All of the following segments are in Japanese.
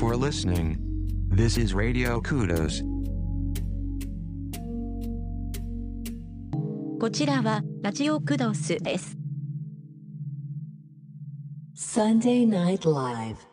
Thank you for listening. This is Radio Kudos. こちらはラジオクドスです。 Sunday Night Live. 「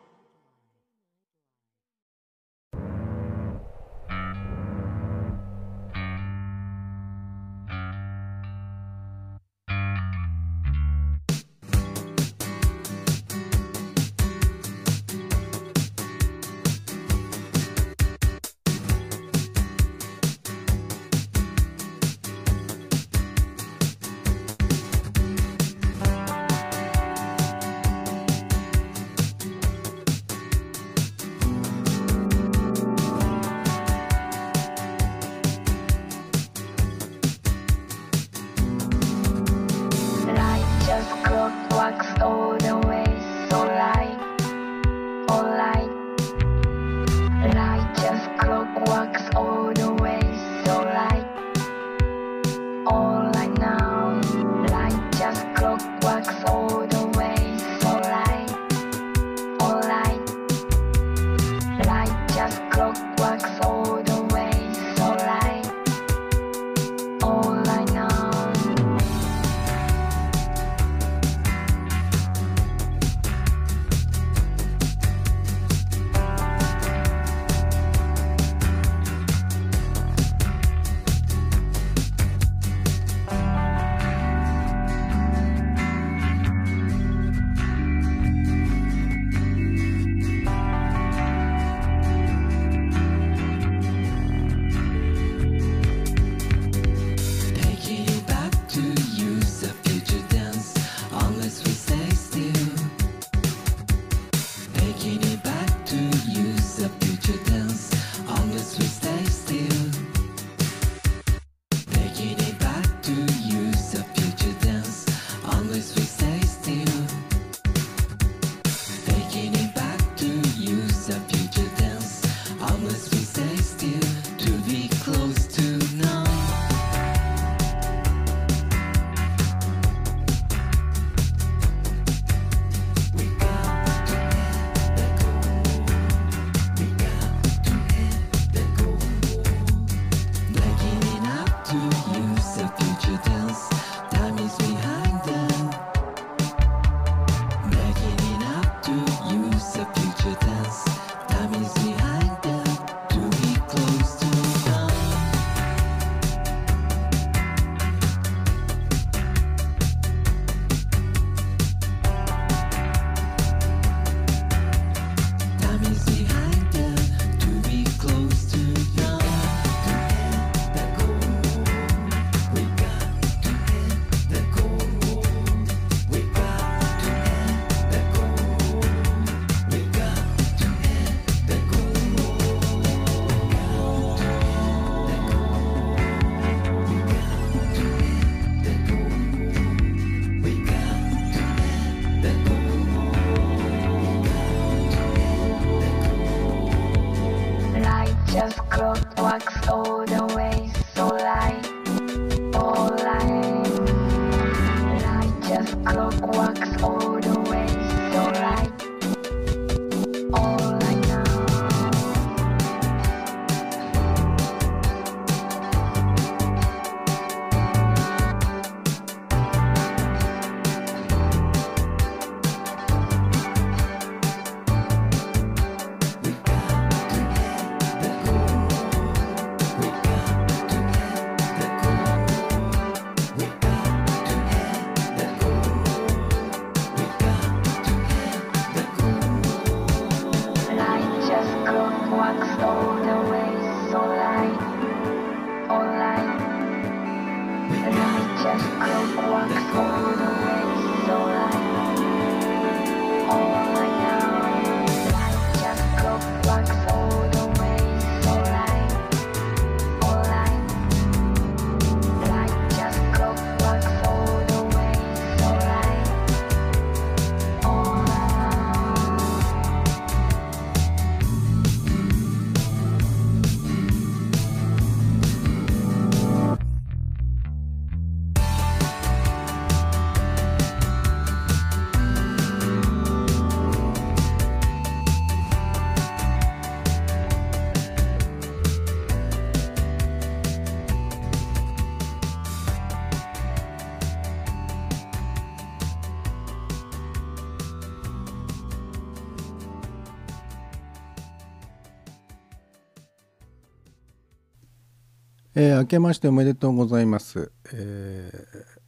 えー明けましておめでとうございます、えー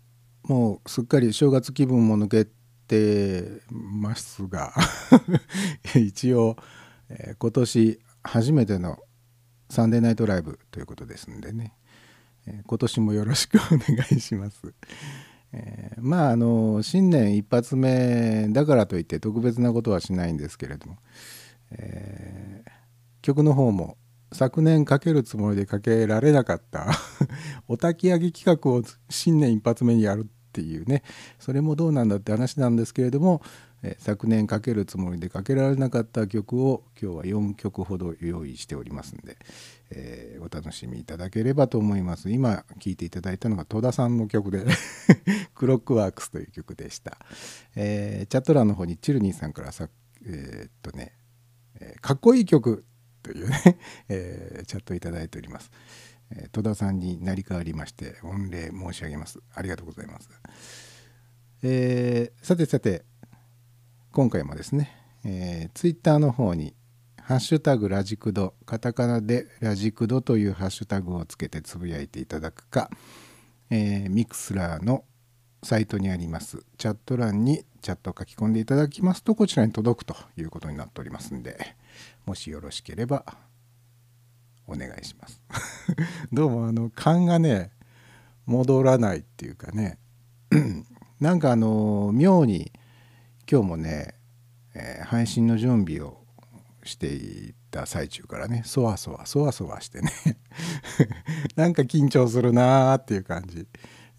もうすっかり正月気分も抜けてますが 一応、えー今年初めてのサンデーナイトライブということですんでね、えー今年もよろしくお願いします。えーまああの新年一発目だからといって特別なことはしないんですけれども、えー曲の方も昨年かけるつもりでかけられなかった お焚き上げ企画を新年一発目にやるっていうね。それもどうなんだって話なんですけれども、え昨年かけるつもりでかけられなかった曲を今日は4曲ほど用意しておりますんで、えーお楽しみいただければと思います。今聴いていただいたのが戸田さんの曲で「クロックワークス」という曲でした、えーチャット欄の方にチルニーさんからさえーっとねえかっこいい曲というね、えーチャットいただいております、えー戸田さんに成り代わりまして御礼申し上げます。ありがとうございます、えーさてさて今回もですね、えツイッター Twitter の方に「ハッシュタグラジクド」カタカナで「ラジクド」というハッシュタグをつけてつぶやいていただくか、えーミクスラーのサイトにあります。チャット欄にチャットを書き込んでいただきますとこちらに届くということになっておりますんでもしよろしければお願いします。どうもあの勘がね戻らないっていうかね なんかあの妙に今日もね、えー配信の準備をしていた最中からねそわそわそわそわしてね なんか緊張するなーっていう感じ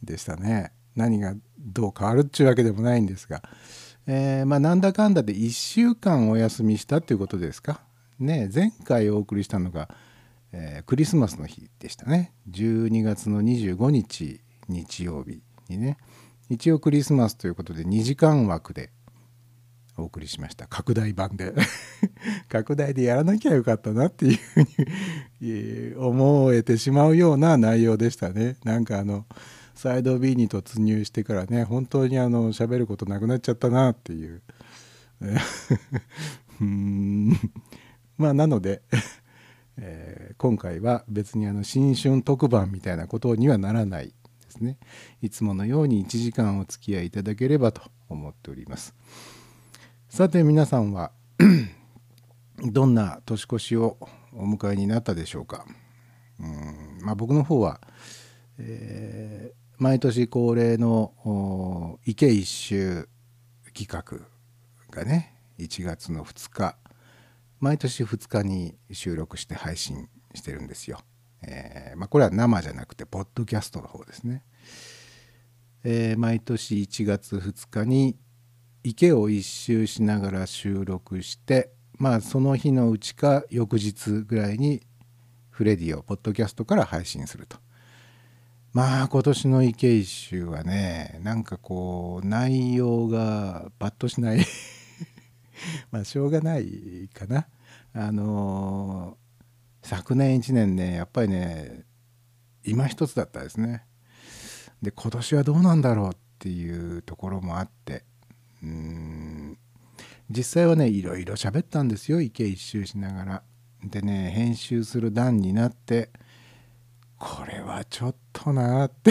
でしたね。何がどう変わるっちゅうわけでもないんですが、えーまあなんだかんだで1週間お休みしたっていうことですか？ね前回お送りしたのが、えークリスマスの日でしたね。12月の25日日曜日にね。一応クリスマスということで2時間枠でお送りしました。拡大版で。拡大でやらなきゃよかったなっていうふうに思えてしまうような内容でしたね。なんかあのサイド B に突入してからね本当にあの喋ることなくなっちゃったなっていう。え ーうん。まあなので、えー今回は別にあの新春特番みたいなことにはならないですね。いつものように1時間お付き合いいただければと思っております。さて皆さんは どんな年越しをお迎えになったでしょうか？うんまあ僕の方は、えー毎年恒例の池一周企画がね1月の2日毎年2日に収録して配信してるんですよ。えーまあ、これは生じゃなくてポッドキャストの方ですね。えー毎年1月2日に池を一周しながら収録してまあその日のうちか翌日ぐらいにフレディをポッドキャストから配信すると。まあ今年の池一周はねなんかこう内容がパッとしない まあしょうがないかな。あのー昨年1年ねやっぱりね今一つだったですね。で今年はどうなんだろうっていうところもあってうん実際はねいろいろ喋ったんですよ池一周しながら。でね編集する段になってこれはちょっとなって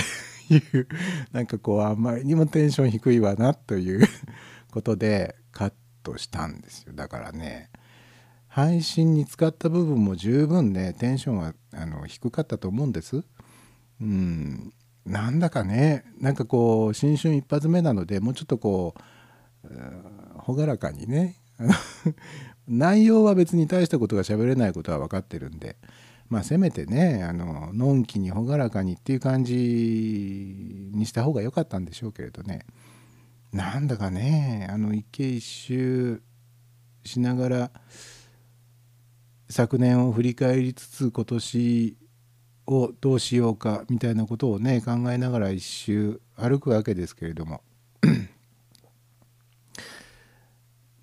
いうなんかこうあんまりにもテンション低いわなということでカットしたんですよ。だからね配信に使った部分も十分ねテンションはあの低かったと思うんです。うん。なんだかねなんかこう新春一発目なのでもうちょっとこう朗らかにねあの 内容は別に大したことが喋れないことは分かってるんでまあせめてねあののんきに朗らかにっていう感じにした方が良かったんでしょうけれどね。なんだかねあの一景一周しながら昨年を振り返りつつ今年をどうしようかみたいなことをね考えながら一周歩くわけですけれども。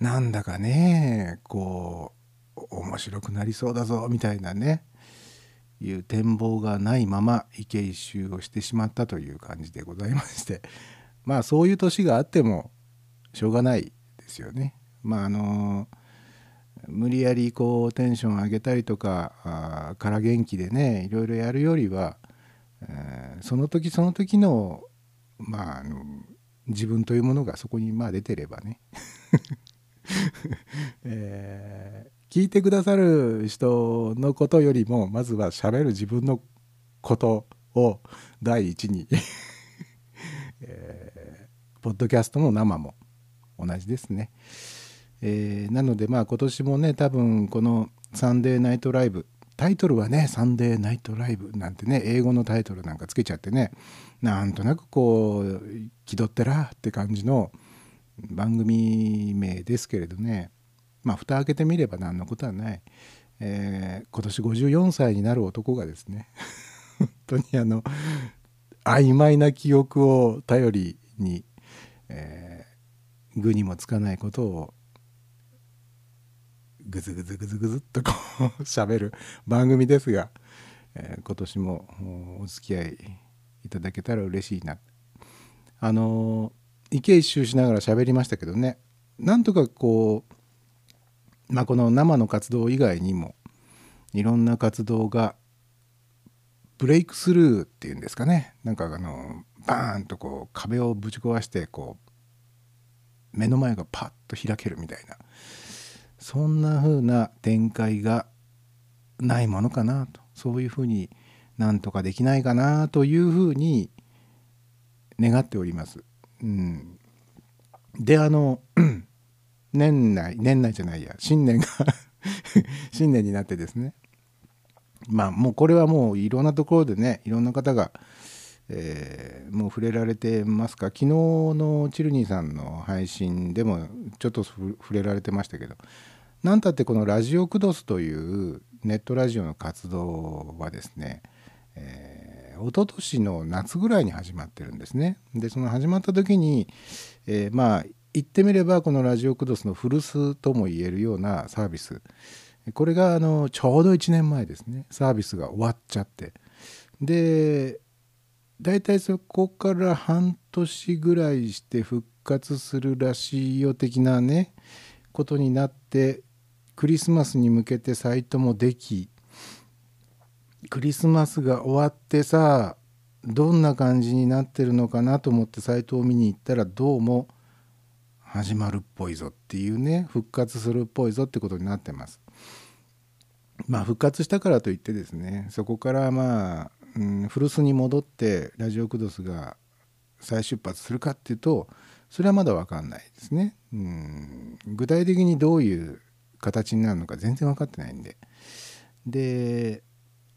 なんだかねこう面白くなりそうだぞみたいなねいう展望がないまま池一周をしてしまったという感じでございまして。まあそういう年があってもしょうがないですよね。まああの無理やりこうテンション上げたりとかあから元気でねいろいろやるよりは、えーその時その時のまああの自分というものがそこにまあ出てればね、えー聞いてくださる人のことよりもまずは喋る自分のことを第一に、えーポッドキャストも生も同じですね。えーなのでまあ今年もね多分この「サンデーナイトライブ」タイトルはね「サンデーナイトライブ」なんてね英語のタイトルなんかつけちゃってねなんとなくこう気取ってらって感じの番組名ですけれどねまあ蓋開けてみれば何のことはない、えー今年54歳になる男がですね 本当にあの曖昧な記憶を頼りに、えー具にもつかないことをぐずぐずぐずぐずっとこう 喋る番組ですが、えー今年もお付き合いいただけたら嬉しいな。あのー池一周しながら喋りましたけどねなんとかこうまあこの生の活動以外にもいろんな活動がブレイクスルーっていうんですかね。なんかあのバーンとこう壁をぶち壊してこう目の前がパッと開けるみたいなそんな風な展開がないものかなとそういう風になんとかできないかなという風に願っております。うん、であの 年内年内じゃないや新年が 新年になってですねまあもうこれはもういろんなところでねいろんな方が、えーもう触れられてますか？昨日のチルニーさんの配信でもちょっと触れられてましたけどなんたってこのラジオクドスというネットラジオの活動はですね、えー一昨年の夏ぐらいに始まってるんですね。でその始まった時に、えーまあ言ってみればこのラジオクドスの古巣とも言えるようなサービス。これがあのちょうど1年前ですね。サービスが終わっちゃって。で大体そこから半年ぐらいして復活するらしいよ的なねことになってクリスマスに向けてサイトもできクリスマスが終わってさどんな感じになってるのかなと思ってサイトを見に行ったらどうも始まるっぽいぞっていうね復活するっぽいぞってことになってます。まあ復活したからといってですねそこからまあ、うん、古巣に戻ってラジオクドスが再出発するかっていうとそれはまだ分かんないですね。うん具体的にどういう形になるのか全然分かってないんで。で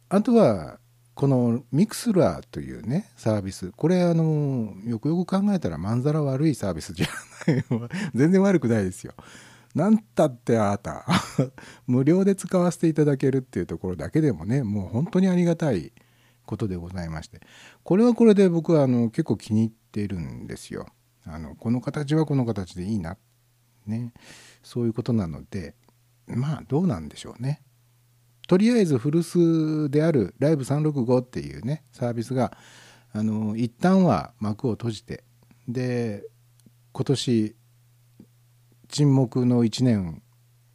あとはこのミクスラーというねサービスこれあのよくよく考えたらまんざら悪いサービスじゃない 全然悪くないですよ。なんたってあなた 無料で使わせていただけるっていうところだけでもねもう本当にありがたいことでございましてこれはこれで僕はあの結構気に入ってるんですよ。あのこの形はこの形でいいなねそういうことなのでまあどうなんでしょうね。とりあえず古巣であるライブ365っていうねサービスがあの一旦は幕を閉じてで今年沈黙の1年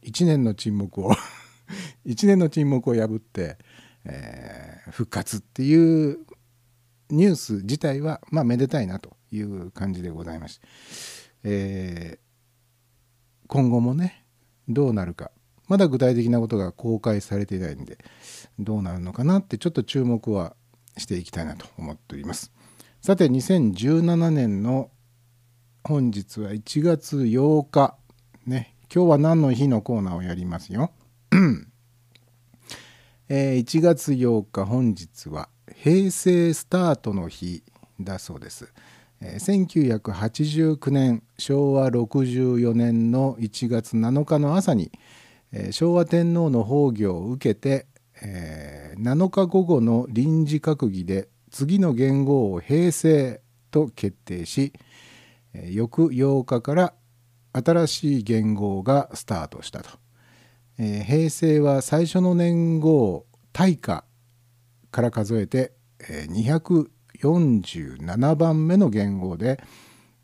1年の沈黙を 1年の沈黙を破って、えー復活っていうニュース自体はまあめでたいなという感じでございまして、えー今後もねどうなるか。まだ具体的なことが公開されていないんでどうなるのかなってちょっと注目はしていきたいなと思っております。さて2017年の本日は1月8日。ね今日は何の日のコーナーをやりますよ、えー1月8日本日は平成スタートの日だそうです、えー1989年昭和64年の1月7日の朝に、えー昭和天皇の崩御を受けて、えー7日午後の臨時閣議で次の元号を平成と決定し、えー翌8日から新しい元号がスタートしたと、えー平成は最初の年号大化から数えて、えー247番目の元号で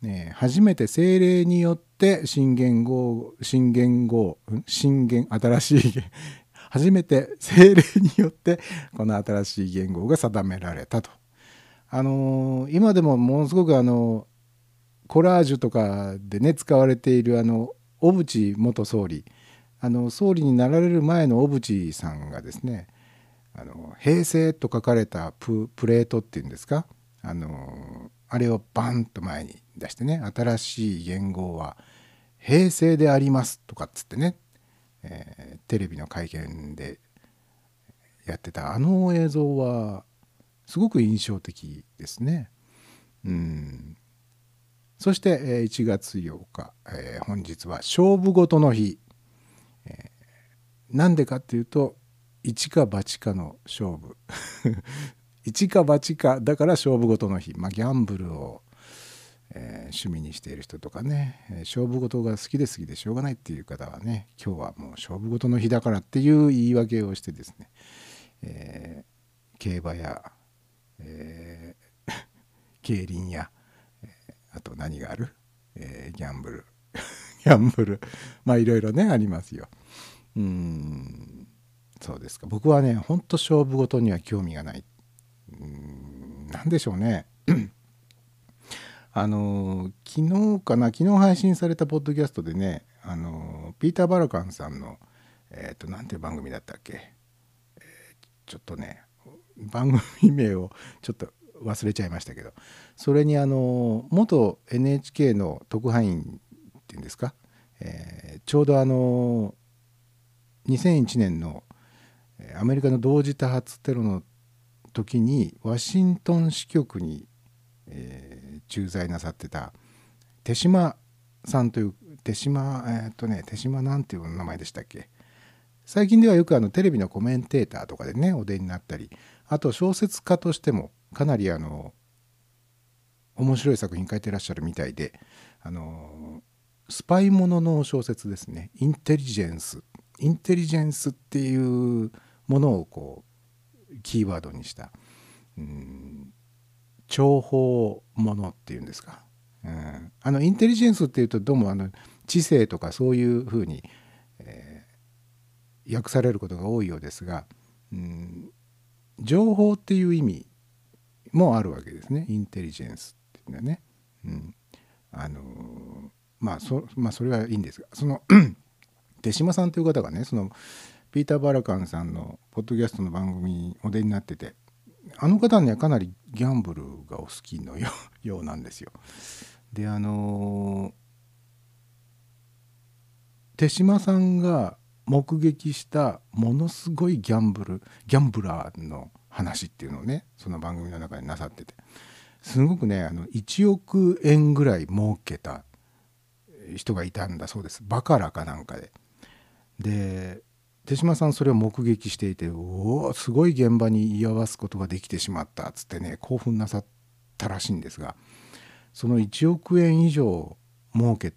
えー初めて精霊によって新言語新言語ん新言新しい 初めて精霊によってこの新しい言語が定められたと。あのー今でもものすごくあのコラージュとかでね使われているあの小渕元総理あの総理になられる前の小渕さんがですね「あの平成」と書かれたプレートっていうんですかあのあれをバンと前に出してね「新しい言語は平成であります」とかっつってね、えーテレビの会見でやってたあの映像はすごく印象的ですね。うんそして、1月8日、えー本日は勝負事の日。えなんでかっていうと一か八かの勝負。一か八かだから勝負事の日、まあ、ギャンブルを、えー趣味にしている人とかね、えー勝負事が好きで好きでしょうがないっていう方はね今日はもう勝負事の日だからっていう言い訳をしてですね、えー競馬や、えー 競輪や、えあと何がある、えーギャンブル。ギャンブル。まあいろいろねありますよ。うん。そうですか。僕はねほんと勝負事には興味がない。うん。なんでしょうね。あの昨日かな昨日配信されたポッドキャストでねあのピーター・バラカンさんのえっ、となんていう番組だったっけ、えーちょっとね番組名をちょっと忘れちゃいましたけど。それにあの元 NHK の特派員っていうんですか、えーちょうどあの2001年のアメリカの同時多発テロの時にワシントン支局に、えー駐在なさってた手島さんという手島えーっとね手島なんていう名前でしたっけ？最近ではよくあのテレビのコメンテーターとかでねお出になったりあと小説家としてもかなりあの面白い作品書いてらっしゃるみたいであのスパイものの小説ですね。インテリジェンスインテリジェンスっていうものをこうキーワードにした。うん。情報ものっていうんですか、うん、あのインテリジェンスっていうとどうもあの知性とかそういうふうに、えー訳されることが多いようですが、うん、情報っていう意味もあるわけですね。インテリジェンスっていうのはね。うん、あのーまあそまあそれはいいんですがその 手島さんという方がねそのピーター・バラカンさんのポッドキャストの番組にお出になっててあの方にはかなりギャンブルがお好きのよう なんですよ。であの手島さんが目撃したものすごいギャンブルギャンブラーの話っていうのをねその番組の中でなさっててすごくねあの1億円ぐらい儲けた人がいたんだそうですバカラかなんかで。で手島さんそれを目撃していておおすごい現場に居合わすことができてしまったっつってね興奮なさったらしいんですがその1億円以上儲け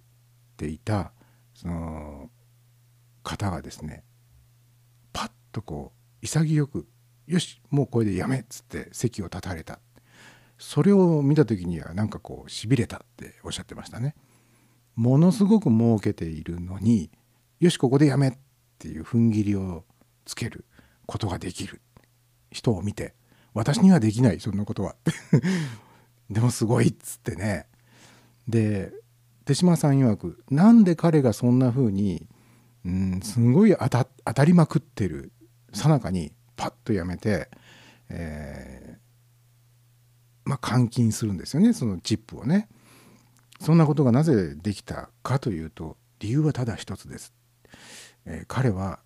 ていたその方がですねパッとこう潔く「よしもうこれでやめ」っつって席を立たれたそれを見た時にはなんかこうしびれたっておっしゃってましたね。ものすごく儲けているのによしここでやめっていう踏ん切りをつけることができる。人を見て私にはできないそんなことは。でもすごいっつってね。で手島さん曰くなんで彼がそんな風にうんすごい当た当たりまくってるさなかにパッとやめて、えーまあ換金するんですよねそのチップをね。そんなことがなぜできたかというと理由はただ一つです。えー彼は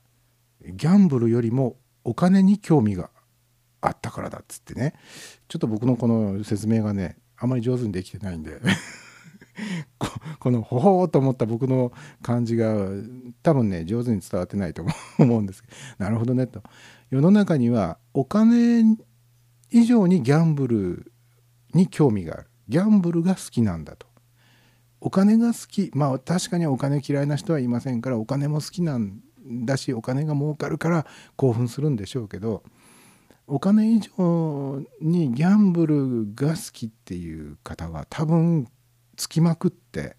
ギャンブルよりもお金に興味があったからだっつってね。ちょっと僕のこの説明がねあまり上手にできてないんで。このほほーと思った僕の感じが多分ね上手に伝わってないと思うんですけど。なるほどねと。世の中にはお金以上にギャンブルに興味がある。ギャンブルが好きなんだと。お金が好きまあ確かにお金嫌いな人はいませんからお金も好きなんだしお金が儲かるから興奮するんでしょうけどお金以上にギャンブルが好きっていう方は多分つきまくって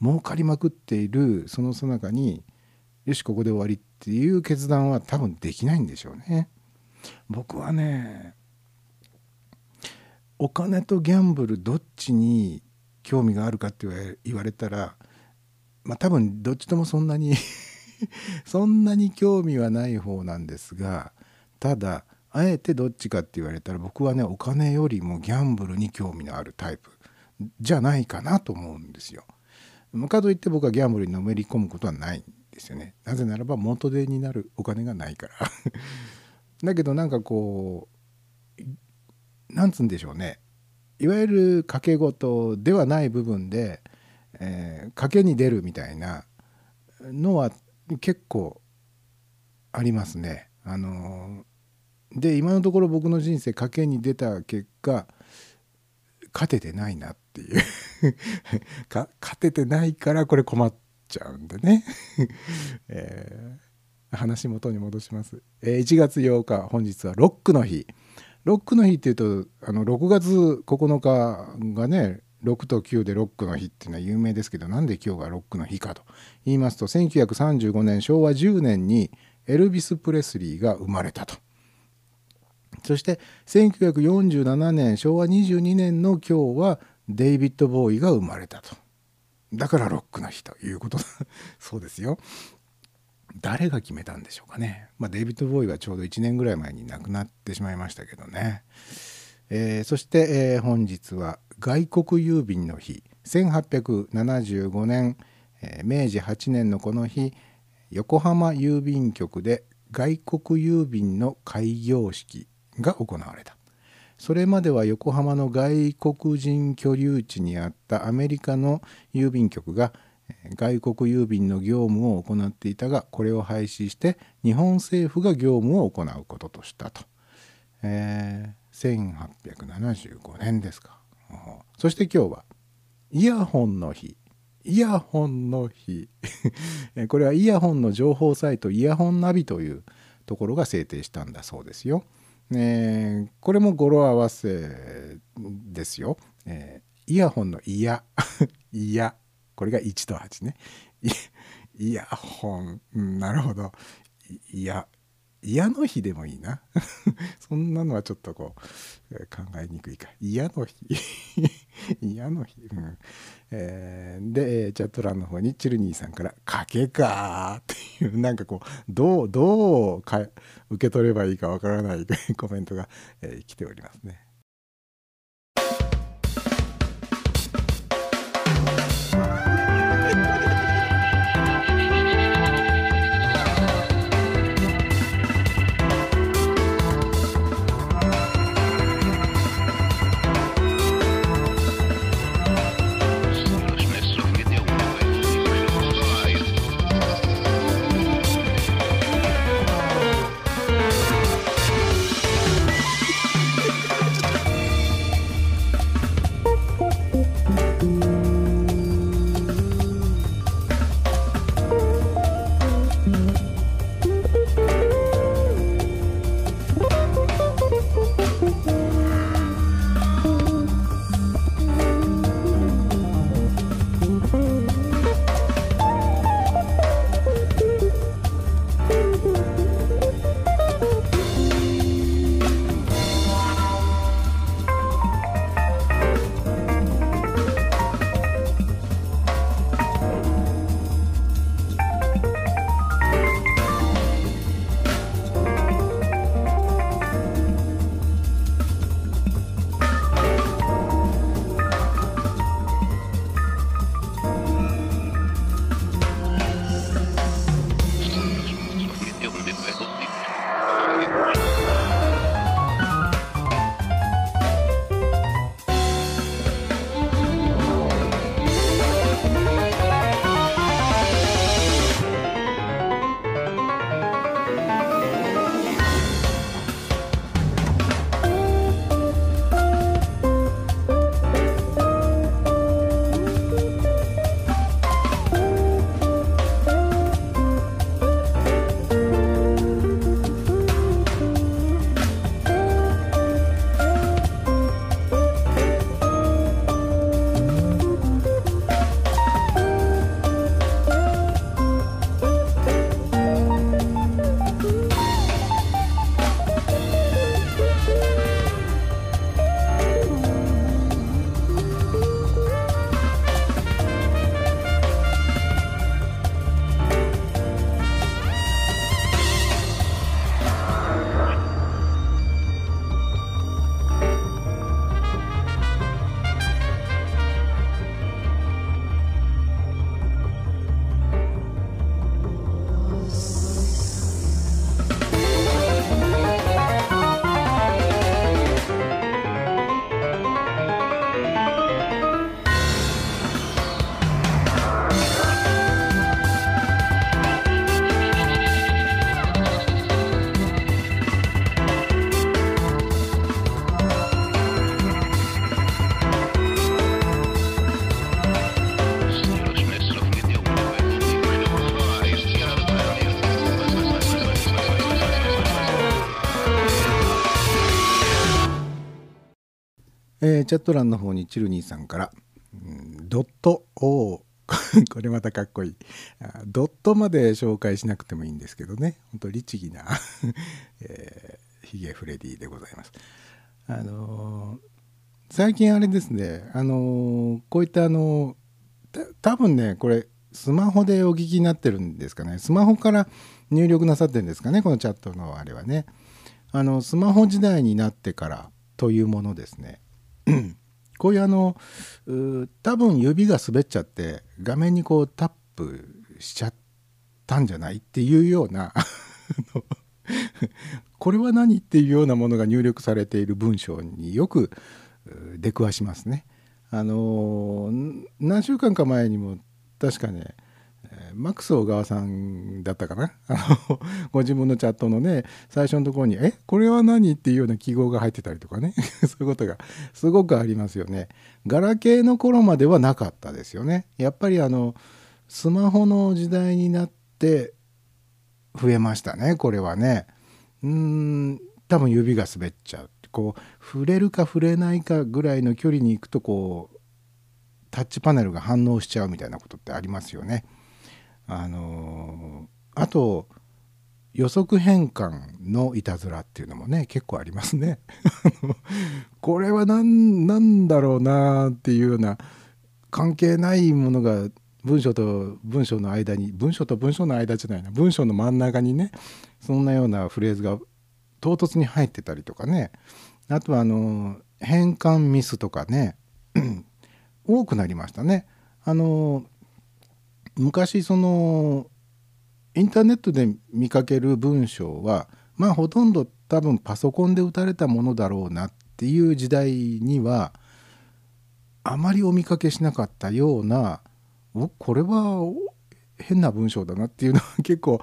儲かりまくっているそのさなかによしここで終わりっていう決断は多分できないんでしょうね。僕はねお金とギャンブルどっちに興味があるかって言われたらまあ多分どっちともそんなに そんなに興味はない方なんですがただあえてどっちかって言われたら僕はねお金よりもギャンブルに興味のあるタイプじゃないかなと思うんですよ。かといって僕はギャンブルにのめり込むことはないんですよね。なぜならば元手になるお金がないから だけどなんかこうなんつうんでしょうねいわゆる賭け事ではない部分で、えー、賭けに出るみたいなのは結構ありますね。あので今のところ僕の人生賭けに出た結果勝ててないなっていう。勝ててないからこれ困っちゃうんでね、えー、話元に戻します、えー、1月8日本日はロックの日。ロックの日っていうとあの6月9日がね6と9でロックの日っていうのは有名ですけどなんで今日がロックの日かと言いますと1935年昭和10年にエルビス・プレスリーが生まれたと。そして1947年昭和22年の今日はデイビッド・ボーイが生まれたと。だからロックの日ということそうですよ。誰が決めたんでしょうかね。まあ、デイビッド・ボーイはちょうど1年ぐらい前に亡くなってしまいましたけどね。えー、そして、えー、本日は外国郵便の日1875年、えー、明治8年のこの日横浜郵便局で外国郵便の開業式が行われたそれまでは横浜の外国人居留地にあったアメリカの郵便局が外国郵便の業務を行っていたがこれを廃止して日本政府が業務を行うこととしたと、えー、1875年ですか。そして今日はイヤホンの日。イヤホンの日。これはイヤホンの情報サイトイヤホンナビというところが制定したんだそうですよ。えー、これも語呂合わせですよ。えー、イヤホンのイヤ。イヤ。これが1と8ね。イヤホン、うん、なるほど。いや、嫌の日でもいいな。そんなのはちょっとこう、考えにくいか。嫌の日。嫌の日。うんえー、で、チャット欄の方にチルニーさんから、賭けかっていう、なんかこう、どう、どうか受け取ればいいかわからない コメントが、えー、来ておりますね。えーチャット欄の方にチルニーさんから、うんドット O これまたかっこいい。ドットまで紹介しなくてもいいんですけどね。本当律儀な、えーヒゲフレディでございます。あのー最近あれですね。あのーこういったあの多分ねこれスマホでお聞きになってるんですかね。スマホから入力なさってるんですかねこのチャットのあれはね。あのスマホ時代になってからというものですね。こういうあの多分指が滑っちゃって画面にこうタップしちゃったんじゃないっていうようなこれは何っていうようなものが入力されている文章によく出くわしますね。あの何週間か前にも確かねマックス小川さんだったかな？あのご自分のチャットのね最初のところに「え？これは何?」っていうような記号が入ってたりとかね そういうことがすごくありますよね。ガラケーの頃まではなかったですよね。やっぱりあのスマホの時代になって増えましたねこれはね。うん多分指が滑っちゃうこう触れるか触れないかぐらいの距離に行くとこうタッチパネルが反応しちゃうみたいなことってありますよね。あのあと予測変換のいたずらっていうのもね結構ありますね。これは何なんだろうなっていうような関係ないものが文章と文章の間に文章と文章の間じゃないな文章の真ん中にねそんなようなフレーズが唐突に入ってたりとかねあとはあの変換ミスとかね 多くなりましたね。あの昔そのインターネットで見かける文章はまあほとんど多分パソコンで打たれたものだろうなっていう時代にはあまりお見かけしなかったようなおこれは変な文章だなっていうのは 結構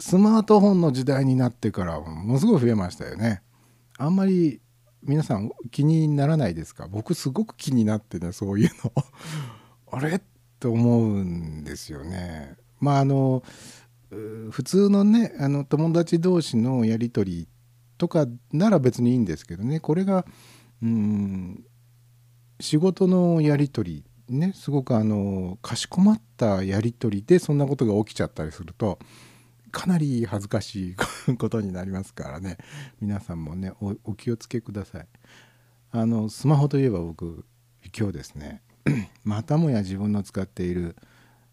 スマートフォンの時代になってからものすごい増えましたよね。あんまり皆さん気にならないですか？僕すごく気になってねそういうの。あれ？と思うんですよね。まああの普通のねあの友達同士のやり取りとかなら別にいいんですけどねこれがうん仕事のやり取りねすごくあのかしこまったやり取りでそんなことが起きちゃったりするとかなり恥ずかしい ことになりますからね皆さんもねおお気をつけください。あのスマホといえば僕今日ですね またもや自分の使っている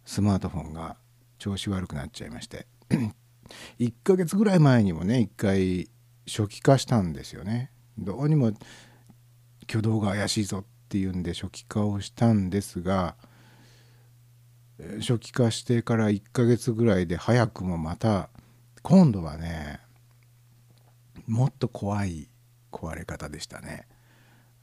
スマートフォンが調子悪くなっちゃいまして 1ヶ月ぐらい前にもね一回初期化したんですよね。どうにも挙動が怪しいぞっていうんで初期化をしたんですが初期化してから1ヶ月ぐらいで早くもまた今度はねもっと怖い壊れ方でしたね。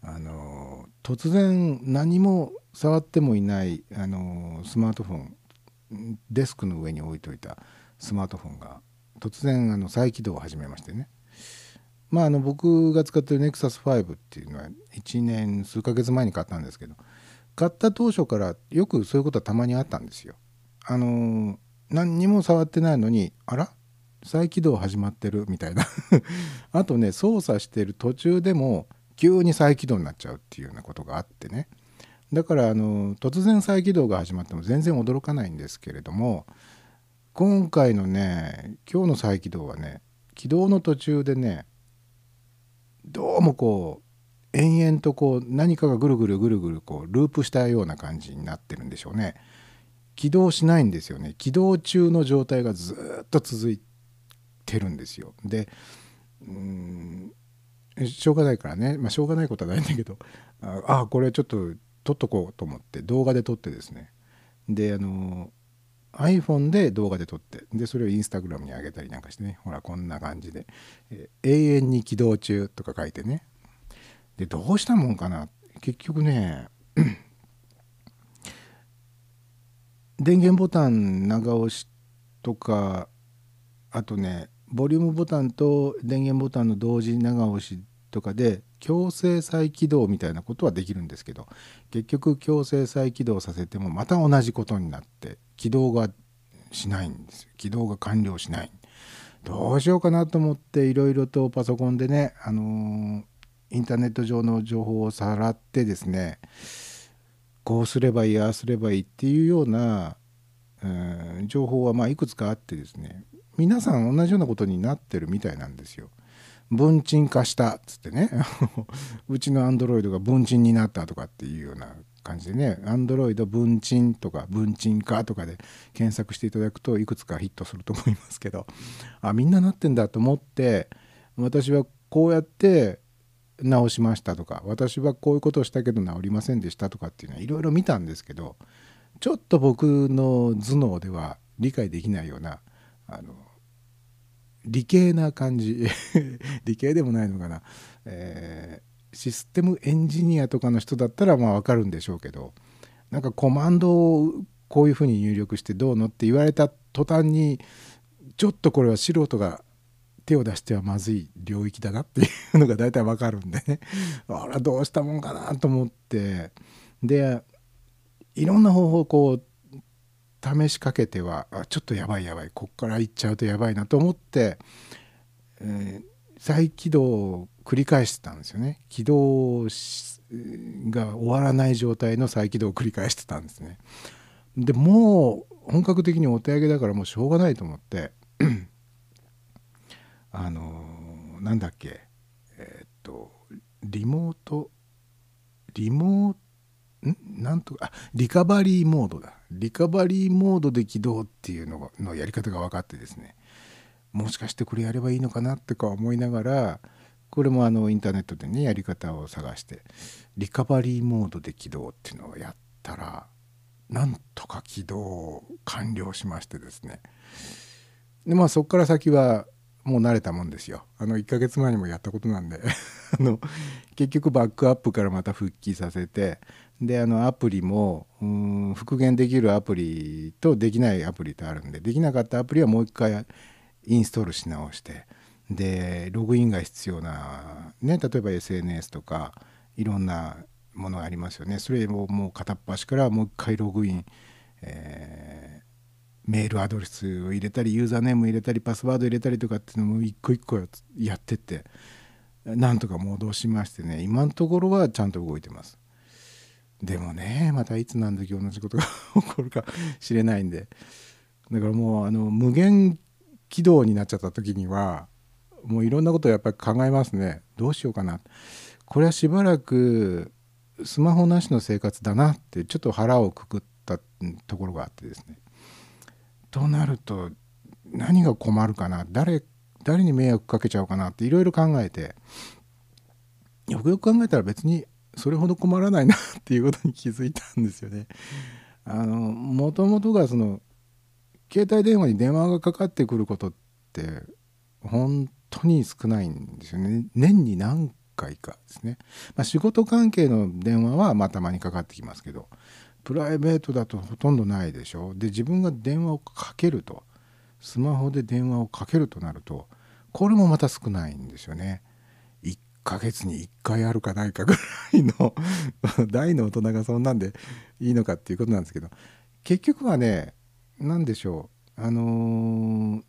あの突然何も触ってもいないあのスマートフォンデスクの上に置いといたスマートフォンが突然あの再起動を始めましてね。まああの僕が使ってる NEXUS5 っていうのは1年数ヶ月前に買ったんですけど買った当初からよくそういうことはたまにあったんですよ。あの何にも触ってないのにあら？再起動始まってる？みたいな。あとね操作してる途中でも急に再起動になっちゃうっていうようなことがあってね。だからあの突然再起動が始まっても全然驚かないんですけれども今回のね今日の再起動はね起動の途中でねどうもこう延々とこう何かがぐるぐるぐるぐるこうループしたような感じになってるんでしょうね。起動しないんですよね。起動中の状態がずっと続いてるんですよ。でうんしょうがないからね、まあ、しょうがないことはないんだけど。ああこれちょっと撮っとこうと思って。動画で撮ってですね。であの iPhone で動画で撮って。でそれをインスタグラムに上げたりなんかしてね。ほらこんな感じで、えー永遠に起動中」とか書いてね。でどうしたもんかな。結局ね 電源ボタン長押しとかあとねボリュームボタンと電源ボタンの同時長押しとかで強制再起動みたいなことはできるんですけど結局強制再起動させてもまた同じことになって起動がしないんです起動が完了しない。どうしようかなと思っていろいろとパソコンでね、あのーインターネット上の情報をさらってですねこうすればいいああすればいいっていうような、うん、情報はまいくつかあってですね皆さん同じようなことになってるみたいなんですよ。文鎮化したっつってね。うちのアンドロイドが文鎮になったとかっていうような感じでね。アンドロイド文鎮とか文鎮化とかで検索していただくといくつかヒットすると思いますけど。あみんななってんだと思って私はこうやって直しましたとか私はこういうことをしたけど治りませんでしたとかっていうのはいろいろ見たんですけどちょっと僕の頭脳では理解できないようなあの理系な感じ。理系でもないのかな、えー、システムエンジニアとかの人だったらまあ分かるんでしょうけどなんかコマンドをこういうふうに入力してどうのって言われた途端にちょっとこれは素人が手を出してはまずい領域だなっていうのが大体わかるんでね。あらどうしたもんかなと思って。でいろんな方法をこう試しかけてはちょっとやばいやばいこっから行っちゃうとやばいなと思って、えー、再起動を繰り返してたんですよね。起動が終わらない状態の再起動を繰り返してたんですね。でもう本格的にお手上げだからもうしょうがないと思ってあのー、なんだっけえー、っとリモートリモートんなんとかあリカバリーモードだ。リカバリーモードで起動っていうののやり方が分かってですね。もしかしてこれやればいいのかなってか思いながらこれもあのインターネットでねやり方を探してリカバリーモードで起動っていうのをやったらなんとか起動完了しましてですね。でまあそこから先はもう慣れたもんですよ。あの1ヶ月前にもやったことなんで。あの結局バックアップからまた復帰させて。であのアプリもうん復元できるアプリとできないアプリとあるんで。できなかったアプリはもう一回インストールし直して。でログインが必要な、ね、例えば SNS とかいろんなものがありますよね。それをもう片っ端からもう一回ログイン、え、メールアドレスを入れたりユーザーネーム入れたりパスワード入れたりとかっていうのも一個一個やってってなんとか戻しましてね今のところはちゃんと動いてます。でもねまたいつ何時同じことが起こるかしれないんで。だからもうあの無限起動になっちゃった時にはもういろんなことをやっぱり考えますね。どうしようかな。これはしばらくスマホなしの生活だなってちょっと腹をくくったところがあってですね。となると何が困るかな？誰誰に迷惑かけちゃうかなっていろいろ考えてよくよく考えたら別にそれほど困らないなっていうことに気づいたんですよね。あのもともとがその携帯電話に電話がかかってくることって本当に少ないんですよね。年に何回かですね、まあ、仕事関係の電話はまたまにかかってきますけど。プライベートだとほとんどないでしょ。で自分が電話をかけると。スマホで電話をかけるとなるとこれもまた少ないんですよね。1ヶ月に1回あるかないかぐらいの 大の大人がそんなんでいいのかっていうことなんですけど。結局はね何でしょう。あのー、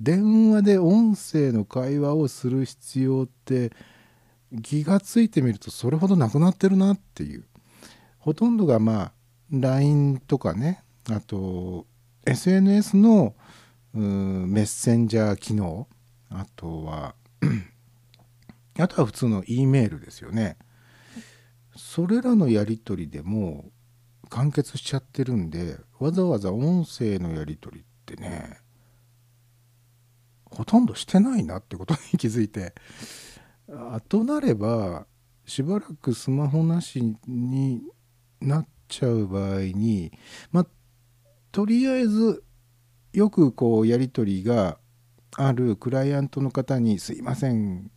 電話で音声の会話をする必要って気が付いてみるとそれほどなくなってるなっていう。ほとんどがまあ LINE とかねあと SNS のメッセンジャー機能あとは あとは普通の E メールですよね。それらのやり取りでも完結しちゃってるんでわざわざ音声のやり取りってねほとんどしてないなってことに気づいて。あとなればしばらくスマホなしになってちゃう場合にまあとりあえずよくこうやり取りがあるクライアントの方に「すいません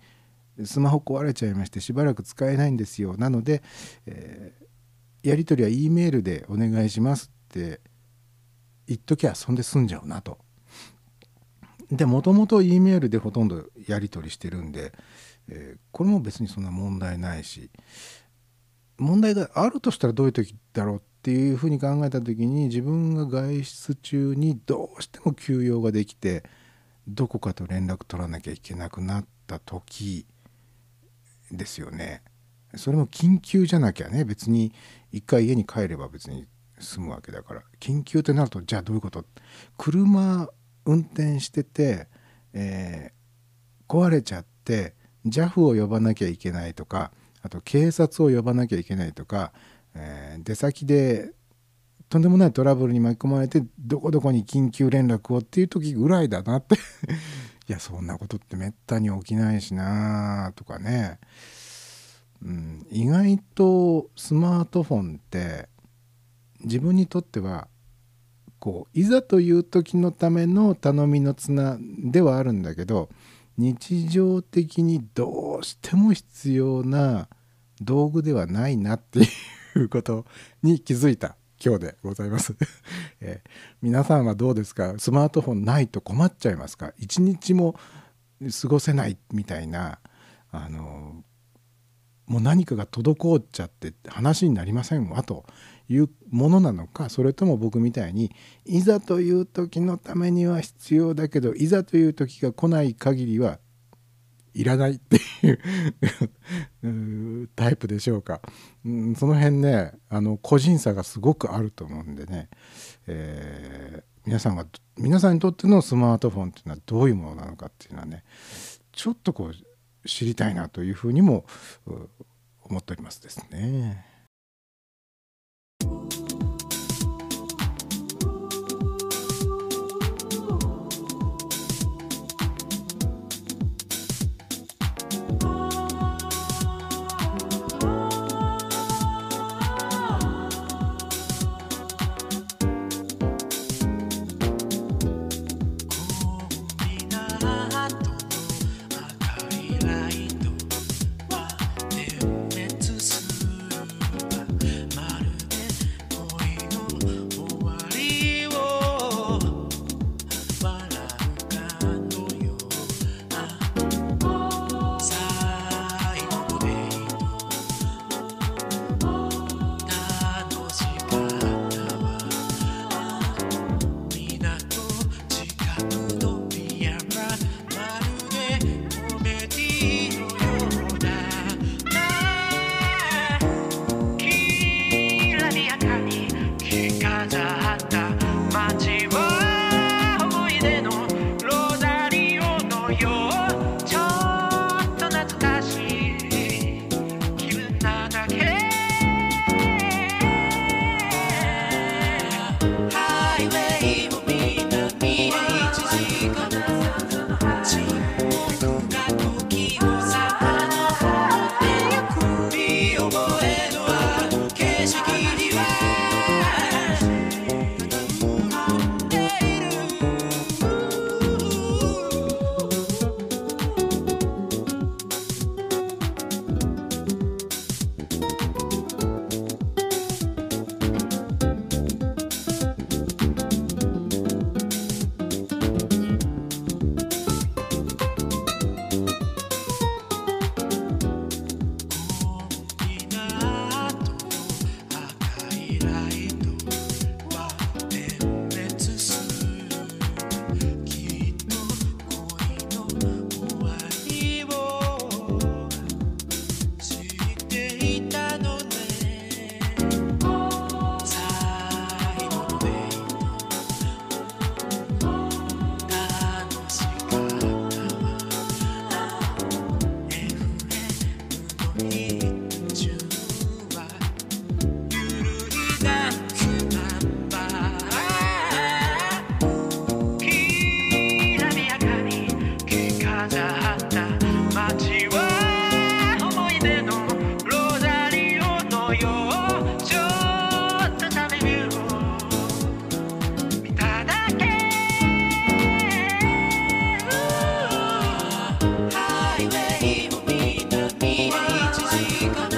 スマホ壊れちゃいましてしばらく使えないんですよなので、えー、やり取りは E メールでお願いしますって言っときゃそんで済んじゃうなと。でもともと E メールでほとんどやり取りしてるんで、えー、これも別にそんな問題ないし問題があるとしたらどういう時だろうっていうふうに考えた時に自分が外出中にどうしても休養ができてどこかと連絡取らなきゃいけなくなった時ですよね。それも緊急じゃなきゃね別に一回家に帰れば別に済むわけだから緊急ってなるとじゃあどういうこと？車運転してて、えー壊れちゃって JAF を呼ばなきゃいけないとかあと警察を呼ばなきゃいけないとか、えー出先でとんでもないトラブルに巻き込まれてどこどこに緊急連絡をっていう時ぐらいだなって。いやそんなことってめったに起きないしなとかね、うん、意外とスマートフォンって自分にとってはこういざという時のための頼みの綱ではあるんだけど日常的にどうしても必要な道具ではないなっていうことに気づいた今日でございます、えー皆さんはどうですか？スマートフォンないと困っちゃいますか？一日も過ごせないみたいなあのもう何かが滞っちゃって話になりませんわと。いうものなのかそれとも僕みたいにいざという時のためには必要だけどいざという時が来ない限りはいらないっていう タイプでしょうか、うん、その辺ねあの個人差がすごくあると思うんでね、えー皆さんが皆さんにとってのスマートフォンっていうのはどういうものなのかっていうのはねちょっとこう知りたいなというふうにも思っておりますですね。Jamaica.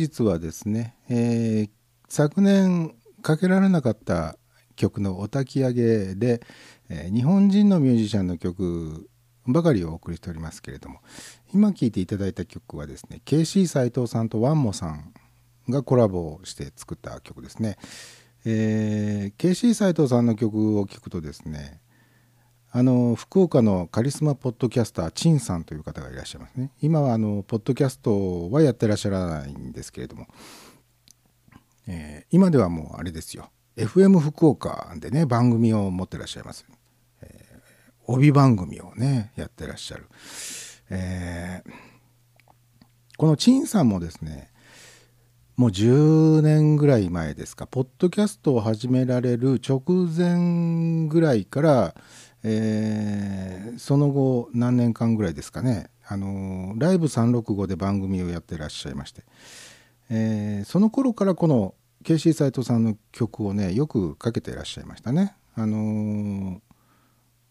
日はですね、えー昨年かけられなかった曲のお焚き上げで、えー日本人のミュージシャンの曲ばかりをお送りしておりますけれども今聴いていただいた曲はですね KC 斎藤さんとワンモさんがコラボして作った曲ですね。えー、KC 斎藤さんの曲を聴くとですねあの福岡のカリスマポッドキャスター陳さんという方がいらっしゃいますね。今はあのポッドキャストはやってらっしゃらないんですけれども、えー今ではもうあれですよ。FM 福岡でね番組を持ってらっしゃいます、えー帯番組をねやってらっしゃる、えーこの陳さんもですねもう10年ぐらい前ですか。ポッドキャストを始められる直前ぐらいから、えーその後何年間ぐらいですかねあのライブ365で番組をやってらっしゃいまして、えーその頃からこの KC 斎藤さんの曲をねよくかけてらっしゃいましたね。あの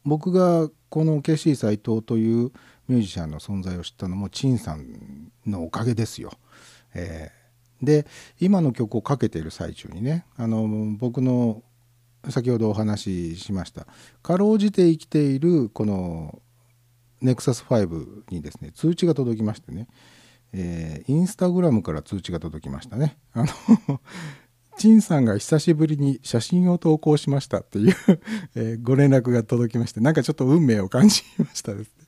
僕がこの KC 斎藤というミュージシャンの存在を知ったのも陳さんのおかげですよ。えーで今の曲をかけている最中にねあの僕の先ほどお話ししました。かろうじて生きているこの NEXUS5 にですね通知が届きましてね、えーインスタグラムから通知が届きましたね。あの 陳さんが久しぶりに写真を投稿しましたっていう、えーご連絡が届きましてなんかちょっと運命を感じましたですね。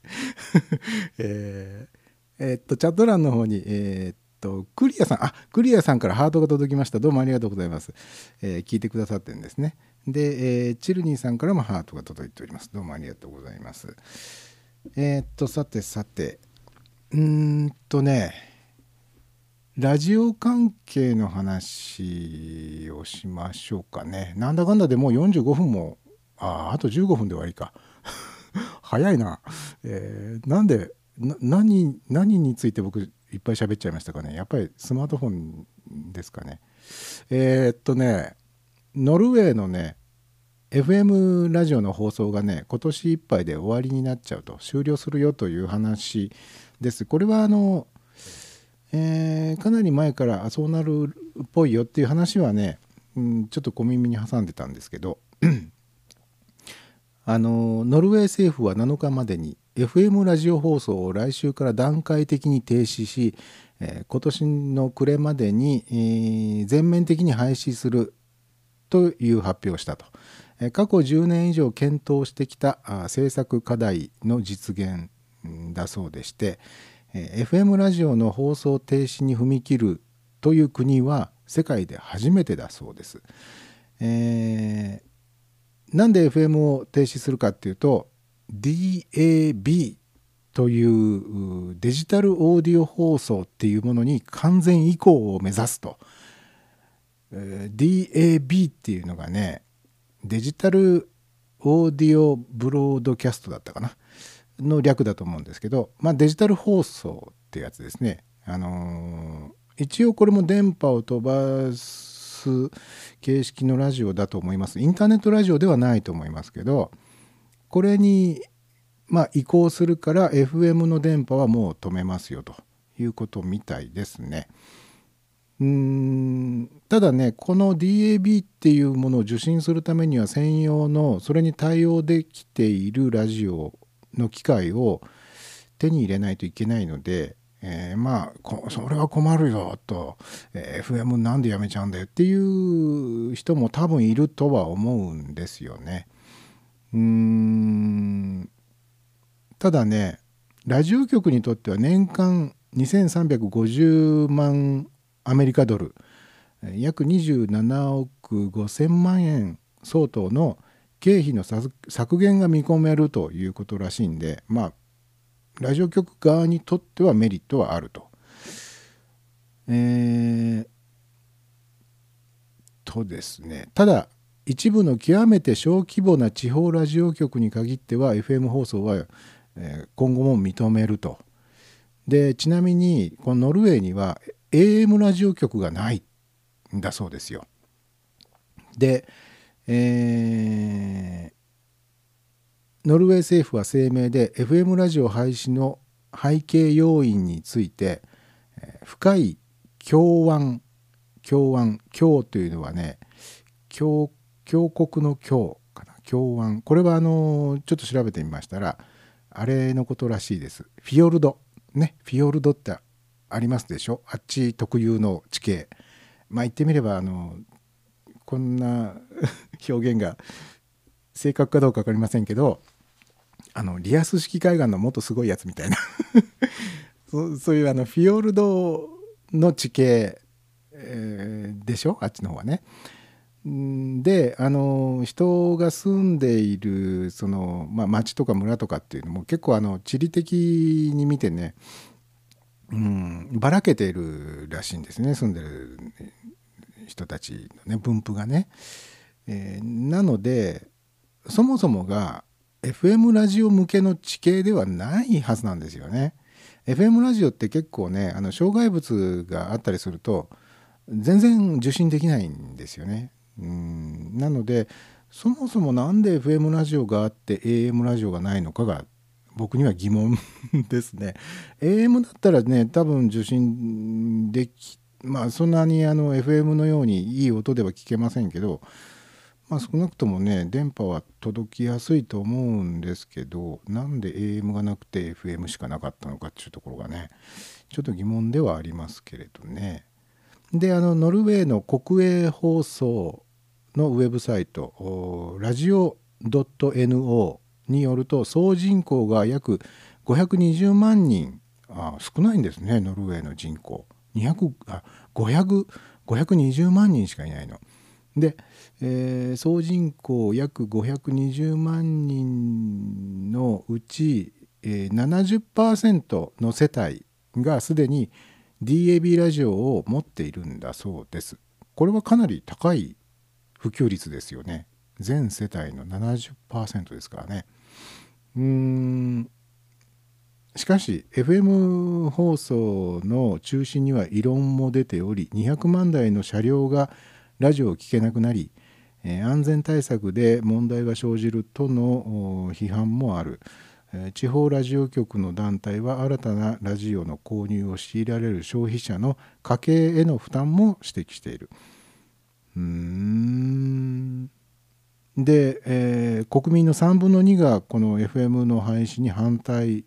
えーえーっとチャット欄の方に、えーっとクリアさんあクリアさんからハートが届きました。どうもありがとうございます、え聞いてくださってるんですね。で、えーチルニーさんからもハートが届いております。どうもありがとうございます。えーっとさてさて。うーんとね。ラジオ関係の話をしましょうかね。なんだかんだでもう45分もあーあと15分で終わりか。早いな、えーなんでな何何について僕いっぱい喋っちゃいましたかね。やっぱりスマートフォンですかね。えーっとね。ノルウェーのね FM ラジオの放送がね今年いっぱいで終わりになっちゃうと終了するよという話です。これはあの、えーかなり前からそうなるっぽいよっていう話はね、うん、ちょっと小耳に挟んでたんですけど あのノルウェー政府は7日までに FM ラジオ放送を来週から段階的に停止し、えー今年の暮れまでに、えー全面的に廃止するという発表をしたと、え過去10年以上検討してきたあ政策課題の実現だそうでして、え FM ラジオの放送停止に踏み切るという国は世界で初めてだそうです。えーなんで FM を停止するかっていうと DAB というデジタルオーディオ放送っていうものに完全移行を目指すと、DAB っていうのがねデジタルオーディオブロードキャストだったかな？の略だと思うんですけど、まあ、デジタル放送ってやつですね。あのー一応これも電波を飛ばす形式のラジオだと思います。インターネットラジオではないと思いますけどこれにまあ移行するから FM の電波はもう止めますよということみたいですね。うんただねこの DAB っていうものを受信するためには専用のそれに対応できているラジオの機械を手に入れないといけないので、えーまあこそれは困るよと、えー FM なんでやめちゃうんだよっていう人も多分いるとは思うんですよね。うーんただねラジオ局にとっては年間2350万アメリカドル約27億5,000万円相当の経費の削減が見込めるということらしいんでまあラジオ局側にとってはメリットはあると。えーとですねただ一部の極めて小規模な地方ラジオ局に限っては FM 放送は、今後も認めると。でちなみにこのノルウェーには AM ラジオ局がないんだそうですよ。で、えーノルウェー政府は声明で FM ラジオ廃止の背景要因について、えー深い共湾共湾共というのはね峡峡谷の峡かな。共湾これはあのちょっと調べてみましたらあれのことらしいです。フィヨルド。ね。フィヨルドってありますでしょ？あっち特有の地形。まあ言ってみればあのこんな 表現が正確かどうか分かりませんけどあのリアス式海岸のもっとすごいやつみたいな。そういうあのフィヨルドの地形、えーでしょ？あっちの方はね。であの人が住んでいるその、まあ、町とか村とかっていうのも結構あの地理的に見てね、うん、ばらけてるらしいんですね住んでる人たちのね分布がね。えーなのでそもそもが FM ラジオ向けの地形ではないはずなんですよね。FM ラジオって結構ねあの障害物があったりすると全然受信できないんですよね。うんなのでそもそもなんで FM ラジオがあって AM ラジオがないのかが僕には疑問 ですね。AM だったらね多分受信できまあそんなにあの FM のようにいい音では聞けませんけどまあ、少なくともね電波は届きやすいと思うんですけどなんで AM がなくて FM しかなかったのかっていうところがねちょっと疑問ではありますけれどねであのノルウェーの国営放送のウェブサイトラジオ .no によると総人口が約520万人あ少ないんですねノルウェーの人口200あ500 520万人しかいないの。で、えー総人口約520万人のうち、えー70%の世帯がすでに DAB ラジオを持っているんだそうです。これはかなり高い普及率ですよね。全世帯の70%ですからね。しかし FM 放送の中心には異論も出ており200万台の車両がラジオを聴けなくなり、安全対策で問題が生じるとの批判もある、地方ラジオ局の団体は新たなラジオの購入を強いられる消費者の家計への負担も指摘している。うーん。で、えー国民の3分の2がこの FM の廃止に反対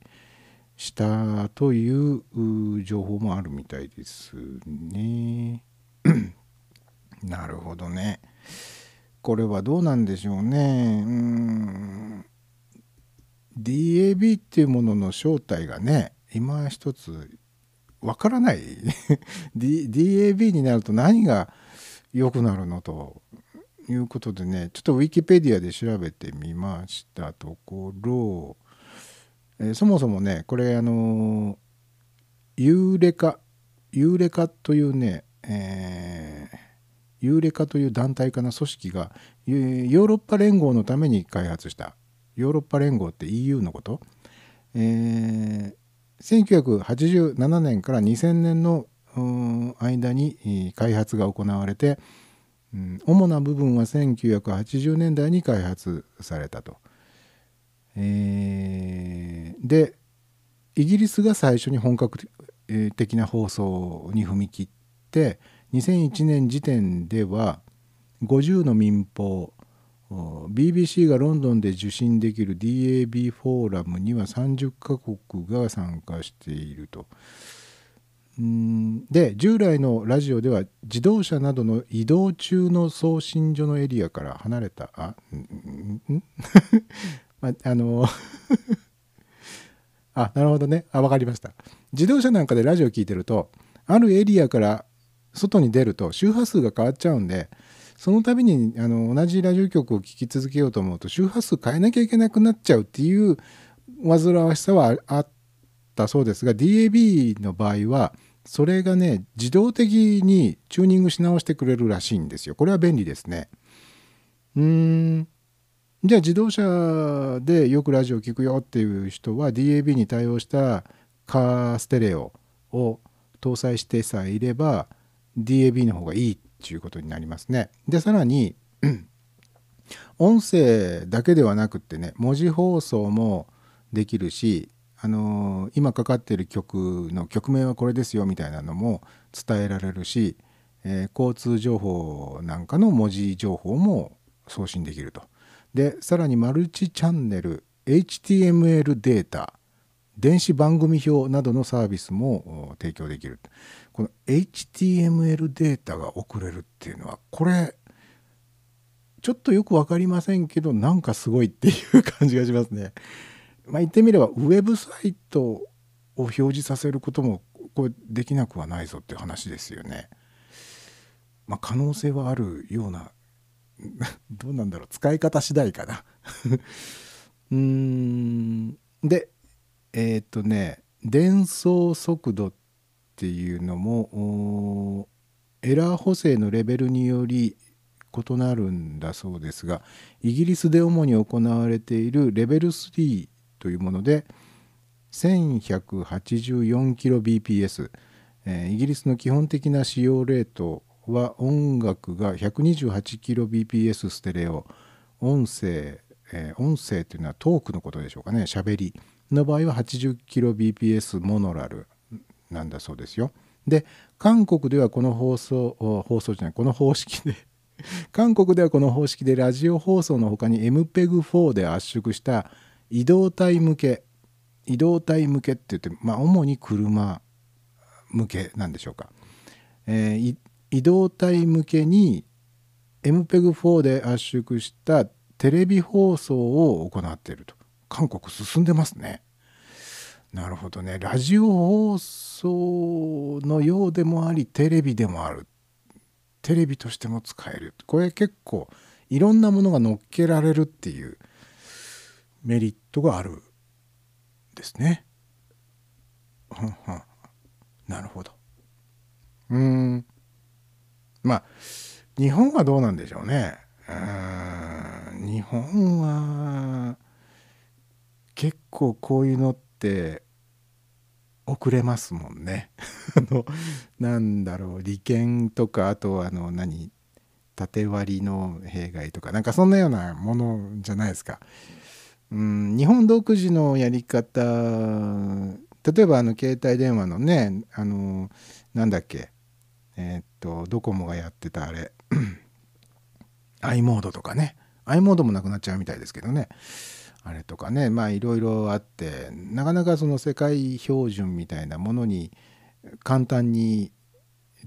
したという情報もあるみたいですね。なるほどね。これはどうなんでしょうね。うん DAB っていうものの正体がね今一つわからない、D、DAB になると何が良くなるのということでねちょっとウィキペディアで調べてみましたところ、えーそもそもねこれあのユーレカユーレカというね、えーユーレカという団体かな組織がヨーロッパ連合のために開発したヨーロッパ連合って EU のこと、えー1987年から2000年の間に開発が行われて、うん主な部分は1980年代に開発されたと。えーでイギリスが最初に本格的な放送に踏み切って2001年時点では50の民放 BBC がロンドンで受信できる DAB フォーラムには30カ国が参加していると。うん。で従来のラジオでは自動車などの移動中の送信所のエリアから離れたあんん まあの あなるほどね。あ分かりました。自動車なんかでラジオ聞いてるとあるエリアから外に出ると周波数が変わっちゃうんでその度にあの同じラジオ局を聴き続けようと思うと周波数変えなきゃいけなくなっちゃうっていう煩わしさはあったそうですが DAB の場合はそれがね自動的にチューニングし直してくれるらしいんですよ。これは便利ですね。うーんじゃあ自動車でよくラジオ聞くよっていう人は DAB に対応したカーステレオを搭載してさえいれば DAB の方がいいっていうことになりますね。でさらに音声だけではなくってね文字放送もできるし、あの今かかってる曲の曲名はこれですよみたいなのも伝えられるし、えー交通情報なんかの文字情報も送信できると。でさらにマルチチャンネル HTML データ電子番組表などのサービスも提供できるこの HTML データが送れるっていうのはこれちょっとよく分かりませんけどなんかすごいっていう感じがしますね。まあ、言ってみればウェブサイトを表示させることもこれできなくはないぞっていう話ですよね。まあ、可能性はあるような どうなんだろう使い方次第かな。うーんでえっ、とね伝送速度っていうのもエラー補正のレベルにより異なるんだそうですがイギリスで主に行われているレベル3というもので 1184kbps、えーイギリスの基本的な使用レートは音楽が 128kbps ステレオ音声、えー音声というのはトークのことでしょうかね喋りの場合は 80kbps モノラルなんだそうですよ。で韓国ではこの放送放送じゃないこの方式で 韓国ではこの方式でラジオ放送の他に MPEG4 で圧縮した移動体向け。移動体向けって言って、まあ、主に車向けなんでしょうか、えー移動体向けに MPEG4 で圧縮したテレビ放送を行っていると。韓国進んでますね。なるほどね。ラジオ放送のようでもありテレビでもある。テレビとしても使える。これ結構いろんなものが乗っけられるっていうメリットがあるですね。なるほど。うんまあ日本はどうなんでしょうね。うん日本は結構こういうのって遅れますもんね。あのなんだろう利権とかあとあの何？縦割りの弊害とかなんかそんなようなものじゃないですか。うん日本独自のやり方例えばあの携帯電話のねあのなんだっけえーっとドコモがやってたあれ i モードとかね i モードもなくなっちゃうみたいですけどねあれとかねまあいろいろあってなかなかその世界標準みたいなものに簡単に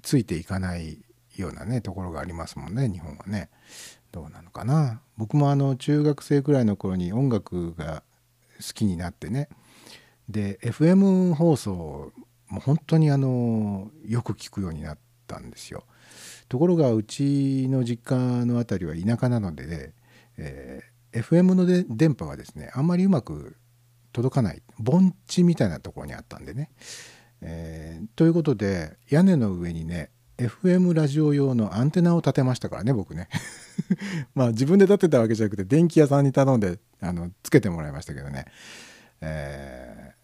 ついていかないようなねところがありますもんね日本はね。どうなのかな。僕もあの中学生くらいの頃に音楽が好きになってね。で FM 放送も本当にあのよく聞くようになったんですよ。ところがうちの実家の辺りは田舎なので、えー FM ので電波がですねあんまりうまく届かない。盆地みたいなところにあったんでね、えーということで屋根の上にね FM ラジオ用のアンテナを立てましたからね僕ね。まあ自分で立てたわけじゃなくて電気屋さんに頼んであのつけてもらいましたけどね、えー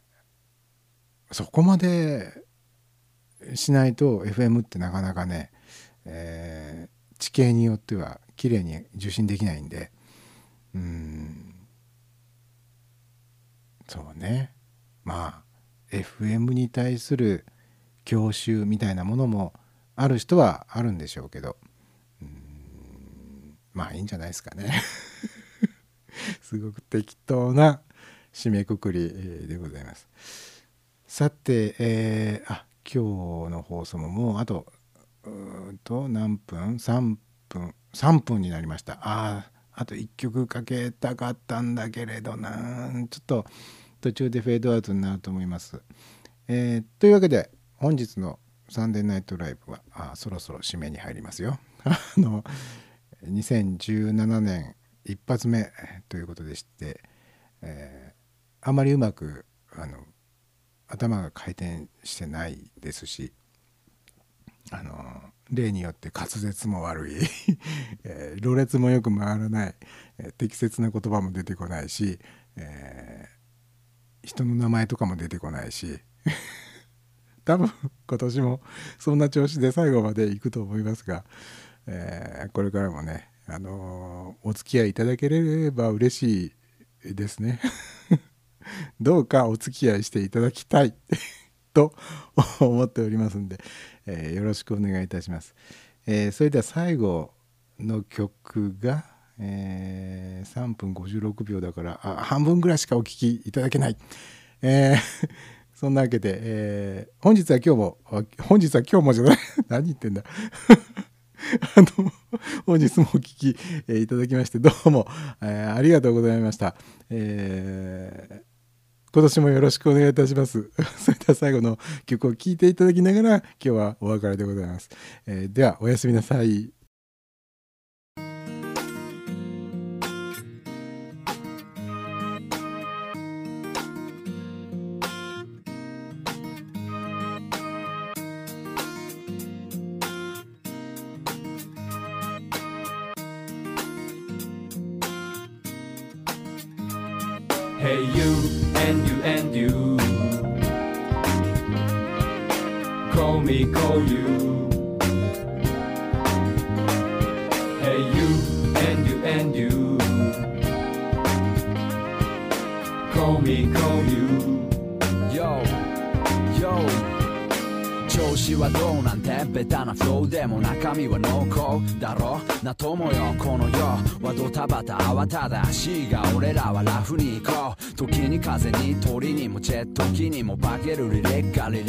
そこまでしないと FM ってなかなかね、えー地形によっては綺麗に受信できないんで。うん。そうね。まあ FM に対する教習みたいなものもある人はあるんでしょうけど。うーん。まあいいんじゃないですかね。すごく適当な締めくくりでございます。さて、えーあ今日の放送ももうあとうーんと何分？3分。3分になりました。ああと1曲かけたかったんだけれどな。ちょっと途中でフェードアウトになると思います、えーというわけで本日のサンデーナイトライブはあそろそろ締めに入りますよ。あの2017年一発目ということでして、えーあまりうまくあの頭が回転してないですしあの例によって滑舌も悪い、えー、ろれつもよく回らない、えー適切な言葉も出てこないし、えー人の名前とかも出てこないし 多分今年もそんな調子で最後までいくと思いますが、えーこれからもね、あのーお付き合いいただければ嬉しいですね。どうかお付き合いしていただきたい と思っておりますんで、えーよろしくお願いいたします。えそれでは最後の曲が、えー3分56秒だからあ半分ぐらいしかお聴きいただけない。えーそんなわけで、えー本日は今日も本日は今日もじゃない 何言ってんだ あの本日もお聞き、えーいただきましてどうも、えーありがとうございました。え今年もよろしくお願いいたします。それでは最後の曲を聴いていただきながら今日はお別れでございます。えではおやすみなさい。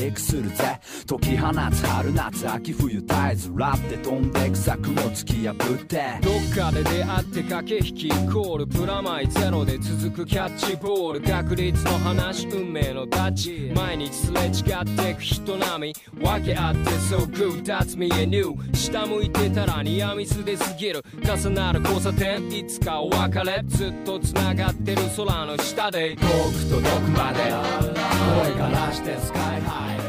リックするぜ。解き放つ春夏秋冬絶えずラップで飛んでく策も突き破ってどっかで出会って駆け引きイコールプラマイゼロで続くキャッチボール確率の話運命のタッチ。毎日すれ違ってく人並み。分け合って So good that's me and you 下向いてたらニアミスで過ぎる重なる交差点いつかお別れずっと繋がってる空の下で遠く届くまで声からしてスカイハイ